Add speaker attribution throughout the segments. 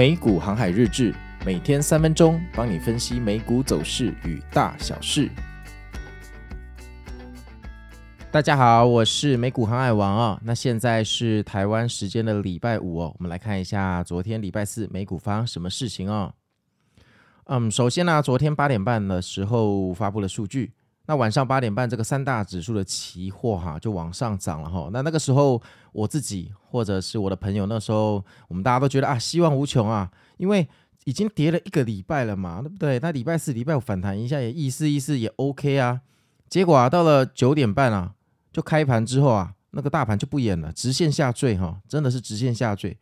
Speaker 1: 美股航海日志，每天三分钟，帮你分析美股走势与大小事。大家好，我是美股航海王哦。那现在是台湾时间的礼拜五哦，我们来看一下昨天礼拜四美股发生什么事情哦。嗯，首先呢，昨天八点半的时候发布了数据。那晚上八点半，这个三大指数的期货哈就往上涨了哈。那那个时候我自己或者是我的朋友，那时候我们大家都觉得啊，希望无穷啊，因为已经跌了一个礼拜了嘛，对不对？那礼拜四、礼拜五反弹一下也意思意思也 OK 啊。结果啊，到了九点半啊，就开盘之后啊，那个大盘就不演了，直线下坠哈，真的是直线下坠。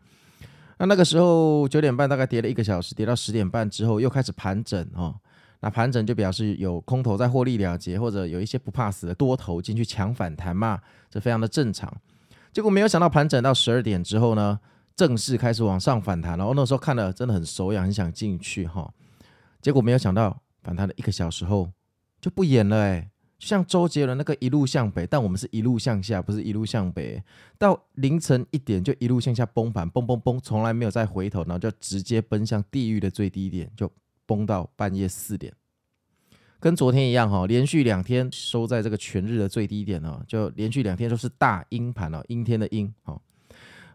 Speaker 1: 那那个时候九点半大概跌了一个小时，跌到十点半之后又开始盘整哦。那盘整就表示有空头在获利了结，或者有一些不怕死的多头进去抢反弹嘛，这非常的正常。结果没有想到盘整到十二点之后呢，正式开始往上反弹，然后那时候看了真的很手痒，很想进去哈。结果没有想到反弹了一个小时后就不演了哎，就像周杰伦那个一路向北，但我们是一路向下，不是一路向北。到凌晨一点就一路向下崩盘，崩崩崩，从来没有再回头，然后就直接奔向地狱的最低点就。崩到半夜四点，跟昨天一样哈，连续两天收在这个全日的最低点哦，就连续两天都是大阴盘哦，阴天的阴哦。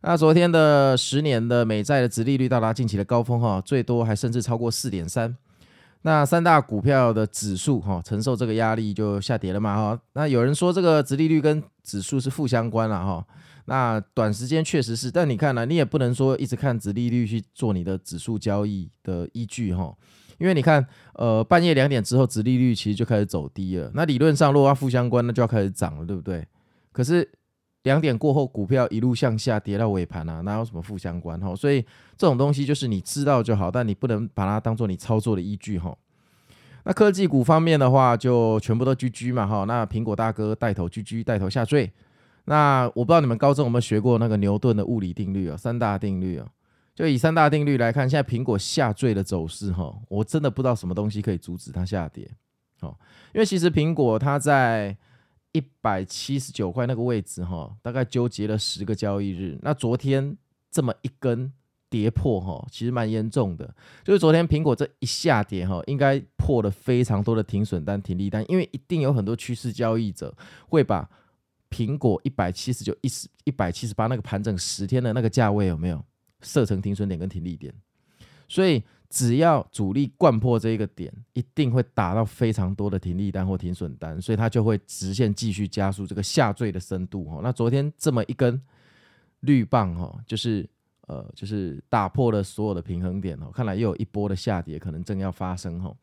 Speaker 1: 那昨天的十年的美债的殖利率到达近期的高峰哈，最多还甚至超过四点三。那三大股票的指数哈，承受这个压力就下跌了嘛哈。那有人说这个殖利率跟指数是负相关了哈。那短时间确实是，但你看呢，你也不能说一直看殖利率去做你的指数交易的依据哈。因为你看，呃，半夜两点之后，殖利率其实就开始走低了。那理论上，如果要负相关，那就要开始涨了，对不对？可是两点过后，股票一路向下跌到尾盘啊，哪有什么负相关哈？所以这种东西就是你知道就好，但你不能把它当做你操作的依据哈。那科技股方面的话，就全部都 GG 嘛哈。那苹果大哥带头 GG，带头下坠。那我不知道你们高中有没有学过那个牛顿的物理定律啊，三大定律啊。就以三大定律来看，现在苹果下坠的走势，哈，我真的不知道什么东西可以阻止它下跌，哦，因为其实苹果它在一百七十九块那个位置，哈，大概纠结了十个交易日。那昨天这么一根跌破，哈，其实蛮严重的。就是昨天苹果这一下跌，哈，应该破了非常多的停损单、停利单，因为一定有很多趋势交易者会把苹果一百七十九、一十、一百七十八那个盘整十天的那个价位有没有？设成停损点跟停利点，所以只要主力灌破这一个点，一定会打到非常多的停利单或停损单，所以它就会直线继续加速这个下坠的深度哈。那昨天这么一根绿棒哈，就是呃就是打破了所有的平衡点哦，看来又有一波的下跌可能正要发生哈。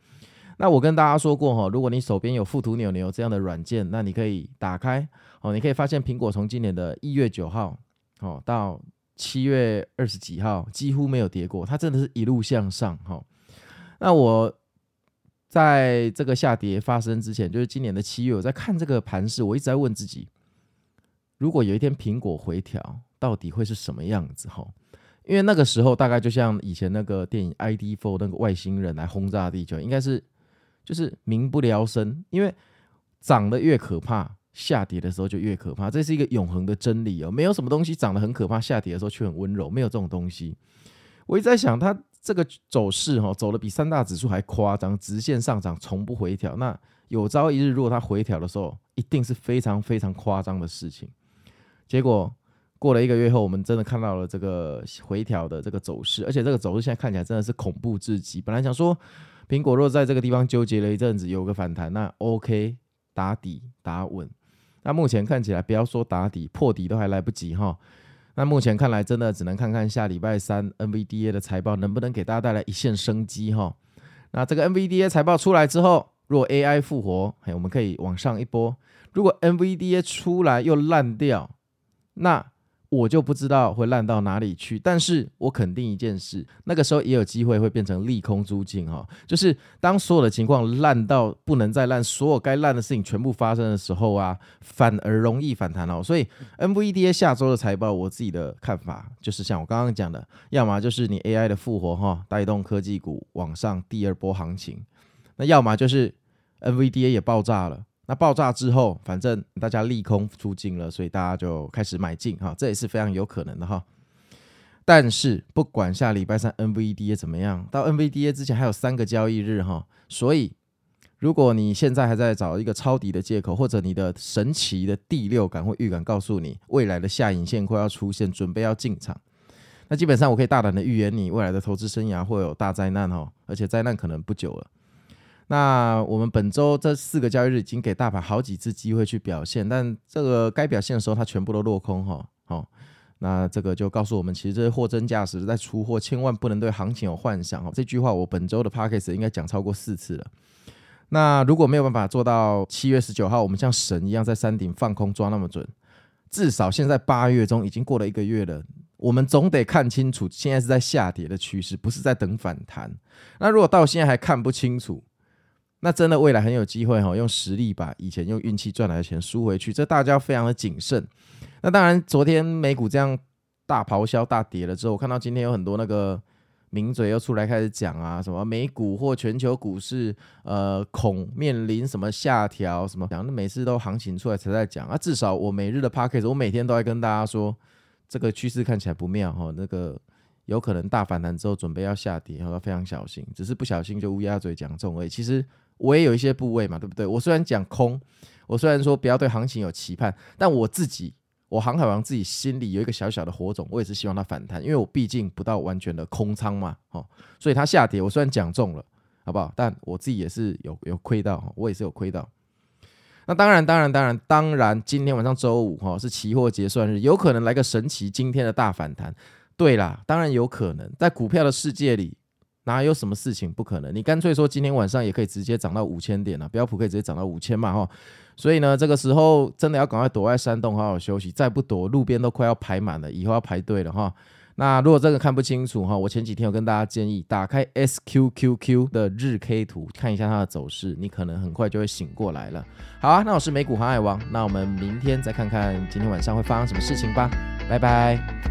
Speaker 1: 那我跟大家说过哈，如果你手边有富途牛牛这样的软件，那你可以打开哦，你可以发现苹果从今年的一月九号哦到。七月二十几号几乎没有跌过，它真的是一路向上哈。那我在这个下跌发生之前，就是今年的七月，我在看这个盘势，我一直在问自己，如果有一天苹果回调，到底会是什么样子哈？因为那个时候大概就像以前那个电影《ID4》那个外星人来轰炸地球，应该是就是民不聊生，因为涨得越可怕。下跌的时候就越可怕，这是一个永恒的真理哦。没有什么东西涨得很可怕，下跌的时候却很温柔，没有这种东西。我一直在想，它这个走势哈，走的比三大指数还夸张，直线上涨，从不回调。那有朝一日，如果它回调的时候，一定是非常非常夸张的事情。结果过了一个月后，我们真的看到了这个回调的这个走势，而且这个走势现在看起来真的是恐怖至极。本来想说，苹果若在这个地方纠结了一阵子，有个反弹，那 OK，打底打稳。那目前看起来，不要说打底破底都还来不及哈。那目前看来，真的只能看看下礼拜三 NVDA 的财报能不能给大家带来一线生机哈。那这个 NVDA 财报出来之后，若 AI 复活，嘿，我们可以往上一波；如果 NVDA 出来又烂掉，那。我就不知道会烂到哪里去，但是我肯定一件事，那个时候也有机会会变成利空出尽哈，就是当所有的情况烂到不能再烂，所有该烂的事情全部发生的时候啊，反而容易反弹哦。所以 NVDA 下周的财报，我自己的看法就是像我刚刚讲的，要么就是你 AI 的复活哈，带动科技股往上第二波行情，那要么就是 NVDA 也爆炸了。那爆炸之后，反正大家利空出尽了，所以大家就开始买进哈，这也是非常有可能的哈。但是不管下礼拜三 NVDA 怎么样，到 NVDA 之前还有三个交易日哈，所以如果你现在还在找一个抄底的借口，或者你的神奇的第六感或预感告诉你未来的下影线快要出现，准备要进场，那基本上我可以大胆的预言你未来的投资生涯会有大灾难哈，而且灾难可能不久了。那我们本周这四个交易日已经给大盘好几次机会去表现，但这个该表现的时候它全部都落空哈，好。那这个就告诉我们，其实这是货真价实在出货，千万不能对行情有幻想哦。这句话我本周的 podcast 应该讲超过四次了。那如果没有办法做到七月十九号，我们像神一样在山顶放空抓那么准，至少现在八月中已经过了一个月了，我们总得看清楚，现在是在下跌的趋势，不是在等反弹。那如果到现在还看不清楚，那真的未来很有机会哈，用实力把以前用运气赚来的钱输回去，这大家非常的谨慎。那当然，昨天美股这样大咆哮、大跌了之后，我看到今天有很多那个名嘴又出来开始讲啊，什么美股或全球股市，呃，恐面临什么下调，什么讲，那每次都行情出来才在讲啊。至少我每日的 podcast，我每天都在跟大家说，这个趋势看起来不妙哈，那个有可能大反弹之后准备要下跌，要非常小心，只是不小心就乌鸦嘴讲中而已。其实我也有一些部位嘛，对不对？我虽然讲空，我虽然说不要对行情有期盼，但我自己。我航海王自己心里有一个小小的火种，我也是希望它反弹，因为我毕竟不到完全的空仓嘛，哦，所以它下跌，我虽然讲中了，好不好？但我自己也是有有亏到，我也是有亏到。那当然，当然，当然，当然，今天晚上周五哈是期货结算日，有可能来个神奇今天的大反弹。对啦，当然有可能，在股票的世界里。哪有什么事情不可能？你干脆说今天晚上也可以直接涨到五千点了，标普可以直接涨到五千嘛哈。所以呢，这个时候真的要赶快躲在山洞好好休息，再不躲，路边都快要排满了，以后要排队了哈。那如果这个看不清楚哈，我前几天有跟大家建议，打开 SQQQ 的日 K 图看一下它的走势，你可能很快就会醒过来了。好啊，那我是美股航海王，那我们明天再看看今天晚上会发生什么事情吧，拜拜。